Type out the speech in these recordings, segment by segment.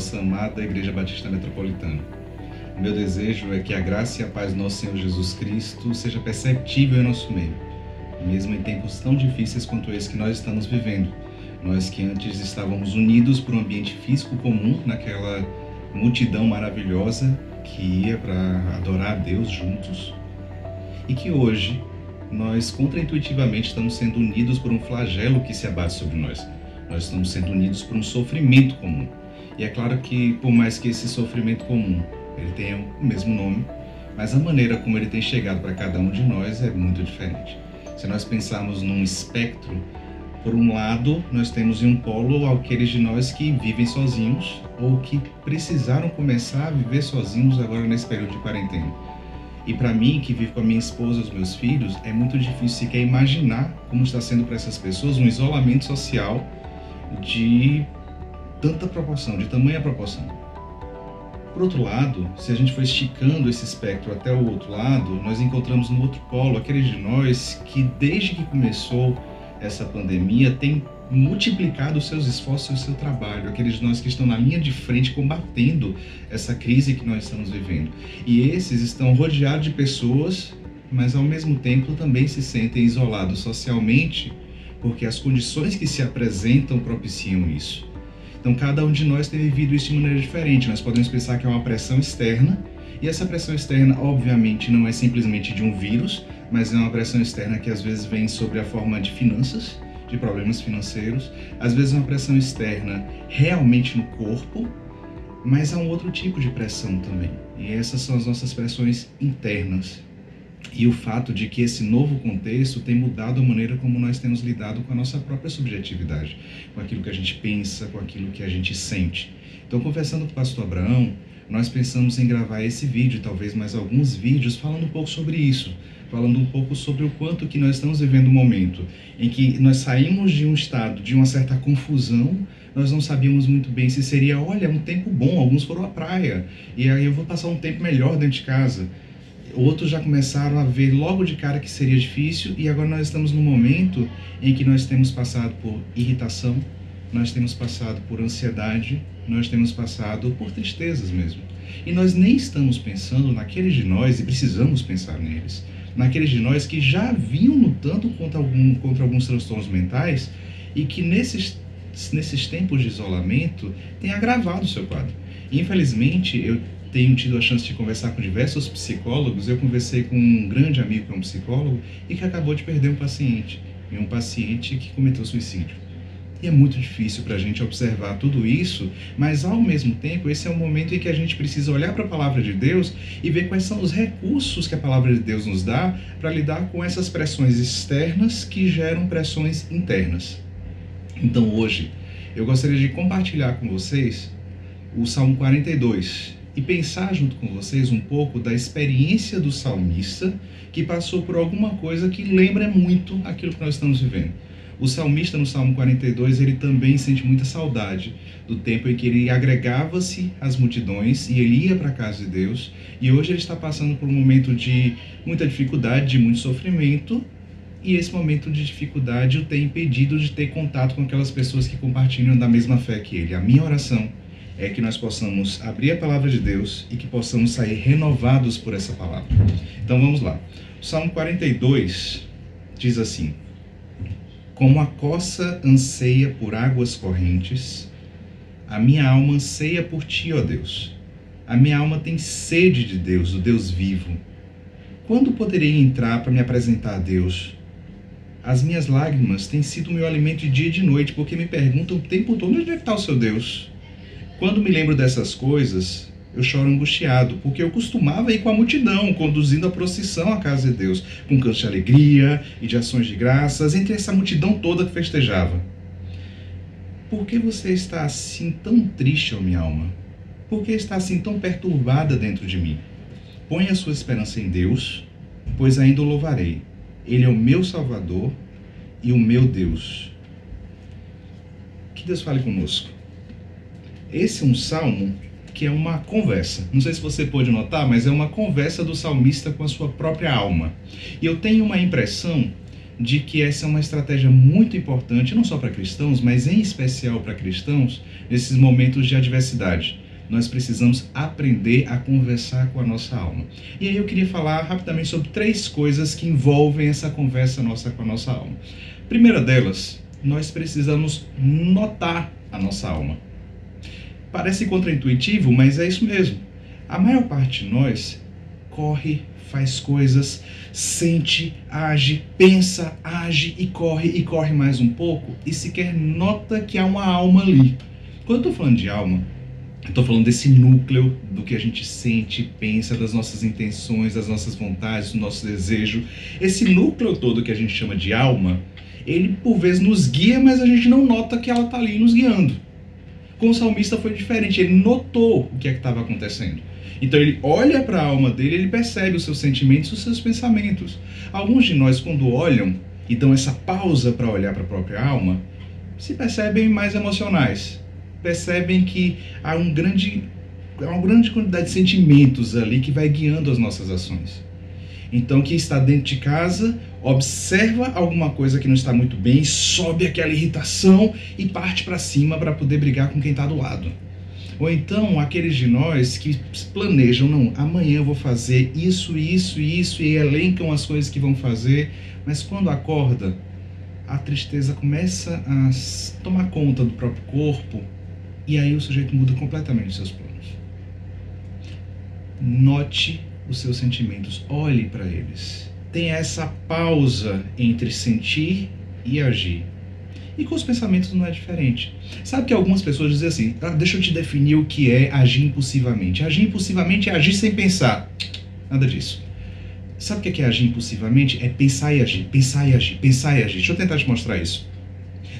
nossa amada Igreja Batista Metropolitana. Meu desejo é que a graça e a paz do nosso Senhor Jesus Cristo seja perceptível em nosso meio, mesmo em tempos tão difíceis quanto esse que nós estamos vivendo. Nós que antes estávamos unidos por um ambiente físico comum, naquela multidão maravilhosa que ia para adorar a Deus juntos, e que hoje nós contraintuitivamente estamos sendo unidos por um flagelo que se abate sobre nós. Nós estamos sendo unidos por um sofrimento comum. E é claro que, por mais que esse sofrimento comum ele tenha o mesmo nome, mas a maneira como ele tem chegado para cada um de nós é muito diferente. Se nós pensarmos num espectro, por um lado, nós temos em um polo aqueles de nós que vivem sozinhos ou que precisaram começar a viver sozinhos agora nesse período de quarentena. E para mim, que vivo com a minha esposa e os meus filhos, é muito difícil sequer imaginar como está sendo para essas pessoas um isolamento social de tanta proporção, de tamanha proporção. Por outro lado, se a gente for esticando esse espectro até o outro lado, nós encontramos no outro polo aqueles de nós que, desde que começou essa pandemia, tem multiplicado os seus esforços e o seu trabalho, aqueles de nós que estão na linha de frente combatendo essa crise que nós estamos vivendo. E esses estão rodeados de pessoas, mas ao mesmo tempo também se sentem isolados socialmente, porque as condições que se apresentam propiciam isso. Então, cada um de nós tem vivido isso de maneira diferente. Nós podemos pensar que é uma pressão externa, e essa pressão externa, obviamente, não é simplesmente de um vírus, mas é uma pressão externa que às vezes vem sobre a forma de finanças, de problemas financeiros, às vezes uma pressão externa realmente no corpo, mas há um outro tipo de pressão também. E essas são as nossas pressões internas. E o fato de que esse novo contexto tem mudado a maneira como nós temos lidado com a nossa própria subjetividade, com aquilo que a gente pensa, com aquilo que a gente sente. Então, conversando com o pastor Abraão, nós pensamos em gravar esse vídeo, talvez mais alguns vídeos, falando um pouco sobre isso, falando um pouco sobre o quanto que nós estamos vivendo um momento em que nós saímos de um estado de uma certa confusão, nós não sabíamos muito bem se seria, olha, um tempo bom, alguns foram à praia, e aí eu vou passar um tempo melhor dentro de casa. Outros já começaram a ver logo de cara que seria difícil, e agora nós estamos num momento em que nós temos passado por irritação, nós temos passado por ansiedade, nós temos passado por tristezas mesmo. E nós nem estamos pensando naqueles de nós, e precisamos pensar neles, naqueles de nós que já vinham lutando contra, algum, contra alguns transtornos mentais e que nesses, nesses tempos de isolamento tem agravado o seu quadro. Infelizmente, eu tenho tido a chance de conversar com diversos psicólogos. Eu conversei com um grande amigo que é um psicólogo e que acabou de perder um paciente, e um paciente que cometeu suicídio. E é muito difícil para a gente observar tudo isso, mas ao mesmo tempo, esse é um momento em que a gente precisa olhar para a palavra de Deus e ver quais são os recursos que a palavra de Deus nos dá para lidar com essas pressões externas que geram pressões internas. Então hoje, eu gostaria de compartilhar com vocês o Salmo 42 e pensar junto com vocês um pouco da experiência do salmista que passou por alguma coisa que lembra muito aquilo que nós estamos vivendo. O salmista no Salmo 42, ele também sente muita saudade do tempo em que ele agregava-se às multidões e ele ia para a casa de Deus. E hoje ele está passando por um momento de muita dificuldade, de muito sofrimento, e esse momento de dificuldade o tem impedido de ter contato com aquelas pessoas que compartilham da mesma fé que ele. A minha oração é que nós possamos abrir a palavra de Deus e que possamos sair renovados por essa palavra. Então vamos lá. O Salmo 42 diz assim: como a coça anseia por águas correntes, a minha alma anseia por ti, ó Deus. A minha alma tem sede de Deus, o Deus vivo. Quando poderei entrar para me apresentar a Deus? As minhas lágrimas têm sido meu alimento de dia e de noite, porque me perguntam o tempo todo onde é está o seu Deus. Quando me lembro dessas coisas, eu choro angustiado, porque eu costumava ir com a multidão, conduzindo a procissão à casa de Deus, com canto de alegria e de ações de graças, entre essa multidão toda que festejava. Por que você está assim tão triste, ó minha alma? Por que está assim tão perturbada dentro de mim? Põe a sua esperança em Deus, pois ainda o louvarei. Ele é o meu Salvador e o meu Deus. Que Deus fale conosco. Esse é um salmo que é uma conversa. Não sei se você pode notar, mas é uma conversa do salmista com a sua própria alma. E eu tenho uma impressão de que essa é uma estratégia muito importante, não só para cristãos, mas em especial para cristãos, nesses momentos de adversidade. Nós precisamos aprender a conversar com a nossa alma. E aí eu queria falar rapidamente sobre três coisas que envolvem essa conversa nossa com a nossa alma. primeira delas, nós precisamos notar a nossa alma. Parece contraintuitivo, mas é isso mesmo. A maior parte de nós corre, faz coisas, sente, age, pensa, age e corre e corre mais um pouco e sequer nota que há uma alma ali. Quando eu estou falando de alma, eu estou falando desse núcleo do que a gente sente, pensa, das nossas intenções, das nossas vontades, do nosso desejo. Esse núcleo todo que a gente chama de alma, ele por vezes nos guia, mas a gente não nota que ela está ali nos guiando. Com o salmista foi diferente, ele notou o que é estava acontecendo. Então ele olha para a alma dele, ele percebe os seus sentimentos, os seus pensamentos. Alguns de nós, quando olham e dão essa pausa para olhar para a própria alma, se percebem mais emocionais, percebem que há um grande, há uma grande quantidade de sentimentos ali que vai guiando as nossas ações. Então, quem está dentro de casa observa alguma coisa que não está muito bem, sobe aquela irritação e parte para cima para poder brigar com quem está do lado. Ou então aqueles de nós que planejam, não, amanhã eu vou fazer isso, isso isso, e elencam as coisas que vão fazer, mas quando acorda, a tristeza começa a tomar conta do próprio corpo, e aí o sujeito muda completamente os seus planos. Note os seus sentimentos, olhe para eles. Tenha essa pausa entre sentir e agir. E com os pensamentos não é diferente. Sabe que algumas pessoas dizem assim: ah, deixa eu te definir o que é agir impulsivamente. Agir impulsivamente é agir sem pensar. Nada disso. Sabe o que é agir impulsivamente? É pensar e agir, pensar e agir, pensar e agir. Deixa eu tentar te mostrar isso.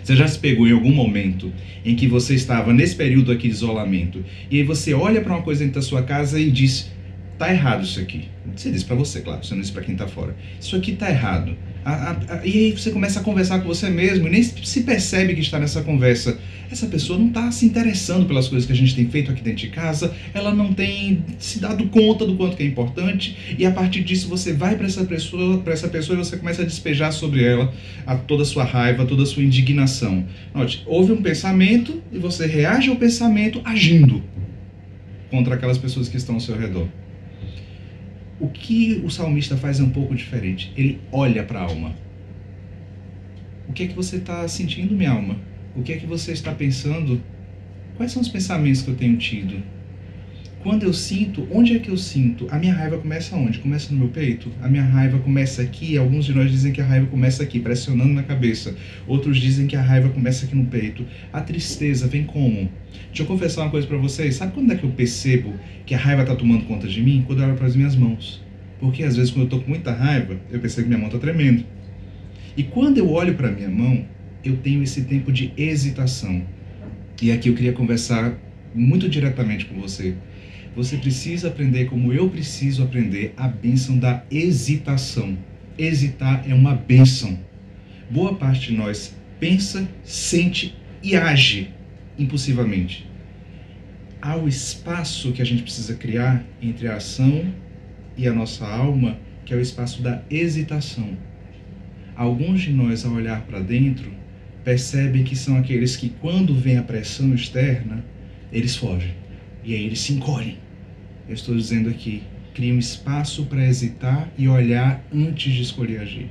Você já se pegou em algum momento em que você estava nesse período aqui de isolamento e aí você olha para uma coisa dentro da sua casa e diz: tá errado isso aqui. Você diz para você, claro, você não diz para quem tá fora. Isso aqui tá errado. A, a, a, e aí você começa a conversar com você mesmo e nem se percebe que está nessa conversa. Essa pessoa não está se interessando pelas coisas que a gente tem feito aqui dentro de casa, ela não tem se dado conta do quanto que é importante, e a partir disso você vai para essa pessoa, para essa pessoa e você começa a despejar sobre ela a toda a sua raiva, toda a sua indignação. Note, houve um pensamento e você reage ao pensamento agindo contra aquelas pessoas que estão ao seu redor. O que o salmista faz é um pouco diferente. Ele olha para a alma. O que é que você está sentindo, minha alma? O que é que você está pensando? Quais são os pensamentos que eu tenho tido? Quando eu sinto, onde é que eu sinto? A minha raiva começa onde? Começa no meu peito? A minha raiva começa aqui? Alguns de nós dizem que a raiva começa aqui, pressionando na cabeça. Outros dizem que a raiva começa aqui no peito. A tristeza vem como? Deixa eu confessar uma coisa para vocês. Sabe quando é que eu percebo que a raiva está tomando conta de mim? Quando eu olho para as minhas mãos. Porque às vezes quando eu estou com muita raiva, eu percebo que minha mão está tremendo. E quando eu olho para minha mão, eu tenho esse tempo de hesitação. E aqui eu queria conversar muito diretamente com você. Você precisa aprender como eu preciso aprender a bênção da hesitação. Hesitar é uma bênção. Boa parte de nós pensa, sente e age impulsivamente. Há o espaço que a gente precisa criar entre a ação e a nossa alma, que é o espaço da hesitação. Alguns de nós, ao olhar para dentro, percebem que são aqueles que, quando vem a pressão externa, eles fogem. E aí eles se encolhem. Eu estou dizendo aqui, cria um espaço para hesitar e olhar antes de escolher agir.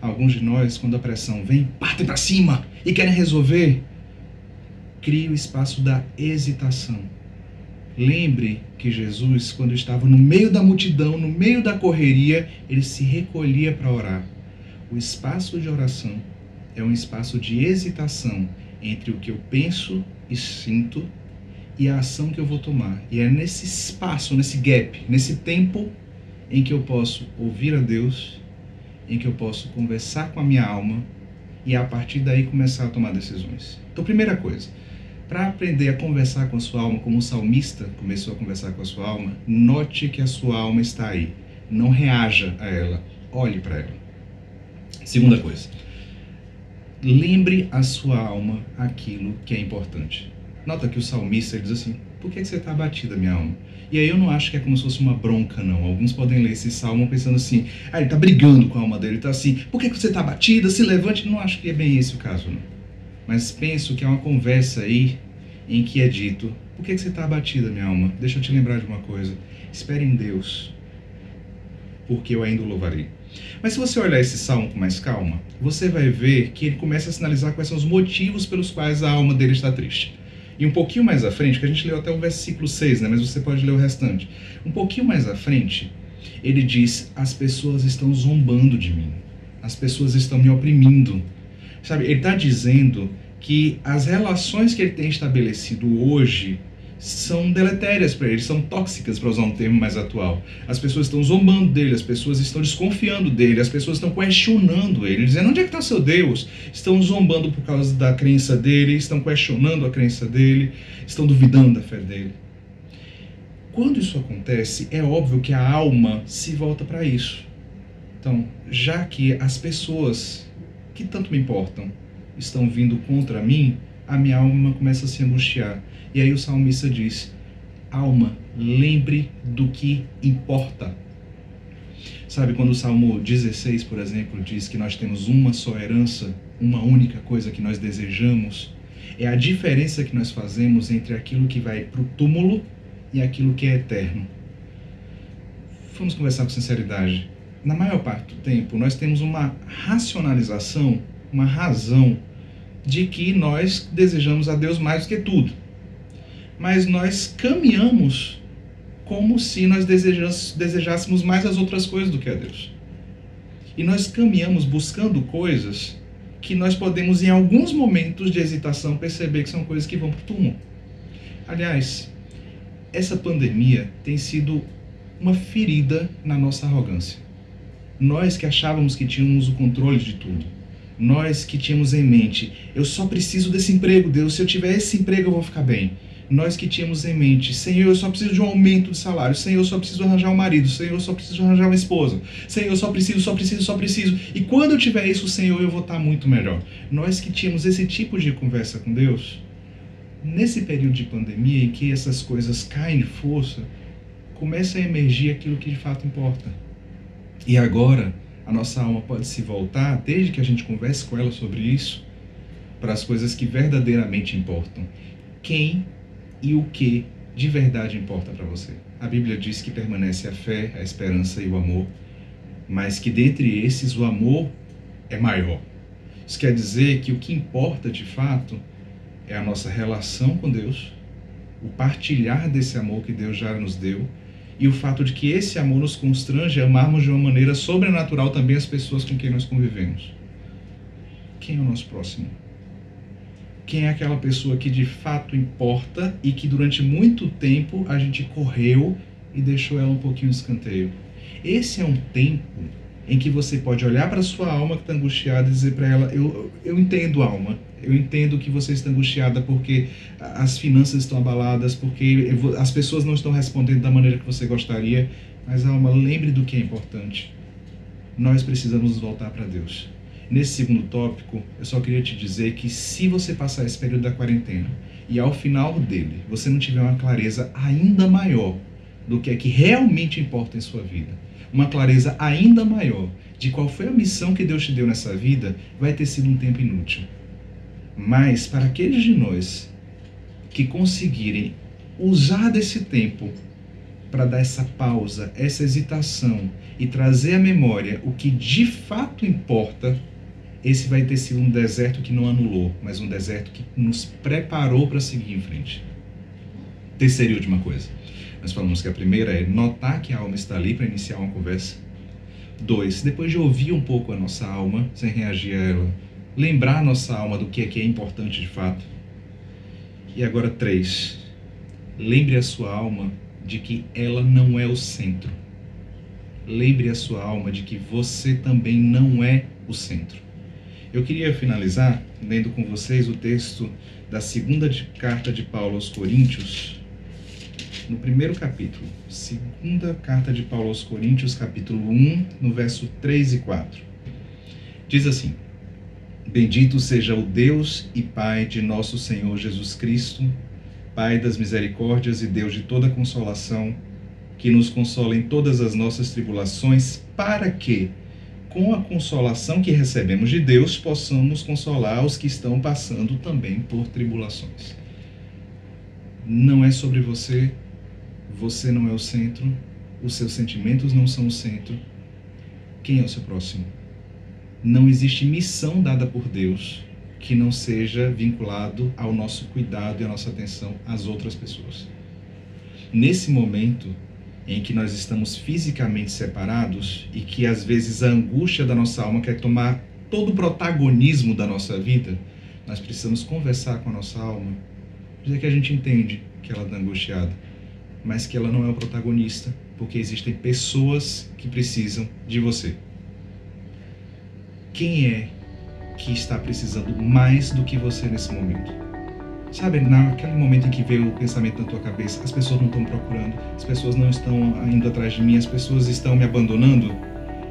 Alguns de nós, quando a pressão vem, partem para cima e querem resolver. Cria o espaço da hesitação. Lembre que Jesus, quando estava no meio da multidão, no meio da correria, ele se recolhia para orar. O espaço de oração é um espaço de hesitação entre o que eu penso e sinto e a ação que eu vou tomar. E é nesse espaço, nesse gap, nesse tempo em que eu posso ouvir a Deus, em que eu posso conversar com a minha alma e a partir daí começar a tomar decisões. Então, primeira coisa, para aprender a conversar com a sua alma, como o salmista começou a conversar com a sua alma, note que a sua alma está aí. Não reaja a ela, olhe para ela. Segunda coisa, lembre a sua alma aquilo que é importante. Nota que o salmista diz assim: Por que, você está abatida, minha alma? E aí eu não acho que é como se fosse uma bronca, não. Alguns podem ler esse salmo pensando assim, ah, ele está brigando com a alma dele, está assim, por que, que você está abatida? Se levante. Não acho que é bem esse o caso, não. Mas penso que é uma conversa aí em que é dito, por que, que você está abatida, minha alma? Deixa eu te lembrar de uma coisa. Espere em Deus, porque eu ainda o louvarei. Mas se você olhar esse salmo com mais calma, você vai ver que ele começa a sinalizar quais são os motivos pelos quais a alma dele está triste. E um pouquinho mais à frente, que a gente leu até o versículo 6, né? mas você pode ler o restante. Um pouquinho mais à frente, ele diz: As pessoas estão zombando de mim, as pessoas estão me oprimindo. Sabe, ele está dizendo que as relações que ele tem estabelecido hoje são deletérias para ele, são tóxicas, para usar um termo mais atual. As pessoas estão zombando dele, as pessoas estão desconfiando dele, as pessoas estão questionando ele, dizendo: onde é que está seu Deus? Estão zombando por causa da crença dele, estão questionando a crença dele, estão duvidando da fé dele. Quando isso acontece, é óbvio que a alma se volta para isso. Então, já que as pessoas que tanto me importam estão vindo contra mim, a minha alma começa a se angustiar e aí o salmista diz: Alma, lembre do que importa. Sabe, quando o Salmo 16, por exemplo, diz que nós temos uma só herança, uma única coisa que nós desejamos, é a diferença que nós fazemos entre aquilo que vai para o túmulo e aquilo que é eterno. Vamos conversar com sinceridade. Na maior parte do tempo, nós temos uma racionalização, uma razão de que nós desejamos a Deus mais do que tudo mas nós caminhamos como se nós desejássemos mais as outras coisas do que a Deus. E nós caminhamos buscando coisas que nós podemos, em alguns momentos de hesitação, perceber que são coisas que vão para o túmulo. Aliás, essa pandemia tem sido uma ferida na nossa arrogância. Nós que achávamos que tínhamos o controle de tudo. Nós que tínhamos em mente, eu só preciso desse emprego, Deus, se eu tiver esse emprego eu vou ficar bem nós que tínhamos em mente, Senhor, eu só preciso de um aumento de salário, Senhor, eu só preciso arranjar um marido, Senhor, eu só preciso arranjar uma esposa, Senhor, eu só preciso, só preciso, só preciso. E quando eu tiver isso, Senhor, eu vou estar muito melhor. Nós que tínhamos esse tipo de conversa com Deus, nesse período de pandemia em que essas coisas caem de força, começa a emergir aquilo que de fato importa. E agora, a nossa alma pode se voltar, desde que a gente converse com ela sobre isso, para as coisas que verdadeiramente importam. Quem e o que de verdade importa para você. A Bíblia diz que permanece a fé, a esperança e o amor, mas que dentre esses o amor é maior. Isso quer dizer que o que importa de fato é a nossa relação com Deus, o partilhar desse amor que Deus já nos deu e o fato de que esse amor nos constrange a amarmos de uma maneira sobrenatural também as pessoas com quem nós convivemos. Quem é o nosso próximo? quem é aquela pessoa que de fato importa e que durante muito tempo a gente correu e deixou ela um pouquinho de escanteio. Esse é um tempo em que você pode olhar para sua alma que está angustiada e dizer para ela: eu, eu entendo, alma, eu entendo que você está angustiada porque as finanças estão abaladas, porque as pessoas não estão respondendo da maneira que você gostaria, mas, alma, lembre do que é importante. Nós precisamos voltar para Deus. Nesse segundo tópico, eu só queria te dizer que se você passar esse período da quarentena e ao final dele você não tiver uma clareza ainda maior do que é que realmente importa em sua vida, uma clareza ainda maior de qual foi a missão que Deus te deu nessa vida, vai ter sido um tempo inútil. Mas para aqueles de nós que conseguirem usar desse tempo para dar essa pausa, essa hesitação e trazer à memória o que de fato importa, esse vai ter sido um deserto que não anulou, mas um deserto que nos preparou para seguir em frente. Terceira e última coisa. Nós falamos que a primeira é notar que a alma está ali para iniciar uma conversa. Dois, depois de ouvir um pouco a nossa alma, sem reagir a ela, lembrar a nossa alma do que é que é importante de fato. E agora três, lembre a sua alma de que ela não é o centro. Lembre a sua alma de que você também não é o centro. Eu queria finalizar lendo com vocês o texto da segunda carta de Paulo aos Coríntios, no primeiro capítulo. Segunda carta de Paulo aos Coríntios, capítulo 1, no verso 3 e 4. Diz assim: Bendito seja o Deus e Pai de nosso Senhor Jesus Cristo, Pai das misericórdias e Deus de toda consolação, que nos consola em todas as nossas tribulações, para que, com a consolação que recebemos de Deus, possamos consolar os que estão passando também por tribulações. Não é sobre você, você não é o centro, os seus sentimentos não são o centro. Quem é o seu próximo? Não existe missão dada por Deus que não seja vinculado ao nosso cuidado e à nossa atenção às outras pessoas. Nesse momento em que nós estamos fisicamente separados e que às vezes a angústia da nossa alma quer tomar todo o protagonismo da nossa vida, nós precisamos conversar com a nossa alma, dizer que a gente entende que ela está angustiada, mas que ela não é o protagonista, porque existem pessoas que precisam de você. Quem é que está precisando mais do que você nesse momento. Sabe, naquele momento em que veio o pensamento na tua cabeça, as pessoas não estão procurando, as pessoas não estão indo atrás de mim, as pessoas estão me abandonando.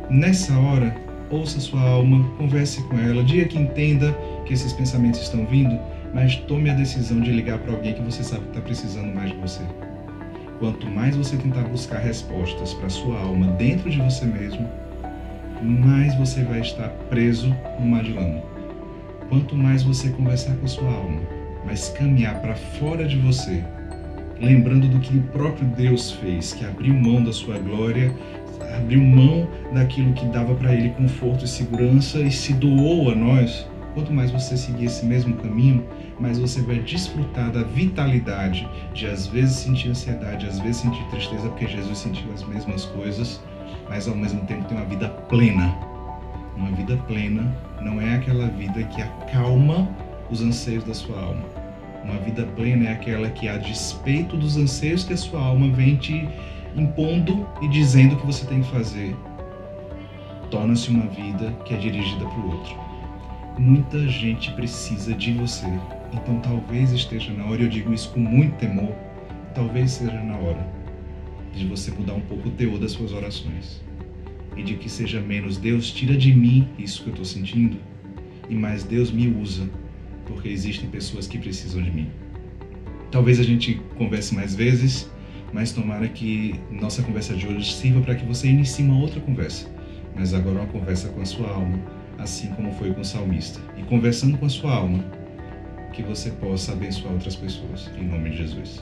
Nessa hora, ouça sua alma, converse com ela, diga que entenda que esses pensamentos estão vindo, mas tome a decisão de ligar para alguém que você sabe que está precisando mais de você. Quanto mais você tentar buscar respostas para sua alma dentro de você mesmo, mais você vai estar preso no mar. Quanto mais você conversar com a sua alma, mas caminhar para fora de você, lembrando do que o próprio Deus fez, que abriu mão da sua glória, abriu mão daquilo que dava para ele conforto e segurança e se doou a nós. Quanto mais você seguir esse mesmo caminho, mais você vai desfrutar da vitalidade de às vezes sentir ansiedade, às vezes sentir tristeza, porque Jesus sentiu as mesmas coisas mas ao mesmo tempo tem uma vida plena. Uma vida plena não é aquela vida que acalma os anseios da sua alma. Uma vida plena é aquela que, a despeito dos anseios que a sua alma vem te impondo e dizendo que você tem que fazer, torna-se uma vida que é dirigida para o outro. Muita gente precisa de você, então talvez esteja na hora, eu digo isso com muito temor, talvez seja na hora de você mudar um pouco o teor das suas orações. E de que seja menos Deus tira de mim isso que eu estou sentindo e mais Deus me usa, porque existem pessoas que precisam de mim. Talvez a gente converse mais vezes, mas tomara que nossa conversa de hoje sirva para que você inicie uma outra conversa, mas agora uma conversa com a sua alma, assim como foi com o salmista. E conversando com a sua alma, que você possa abençoar outras pessoas, em nome de Jesus.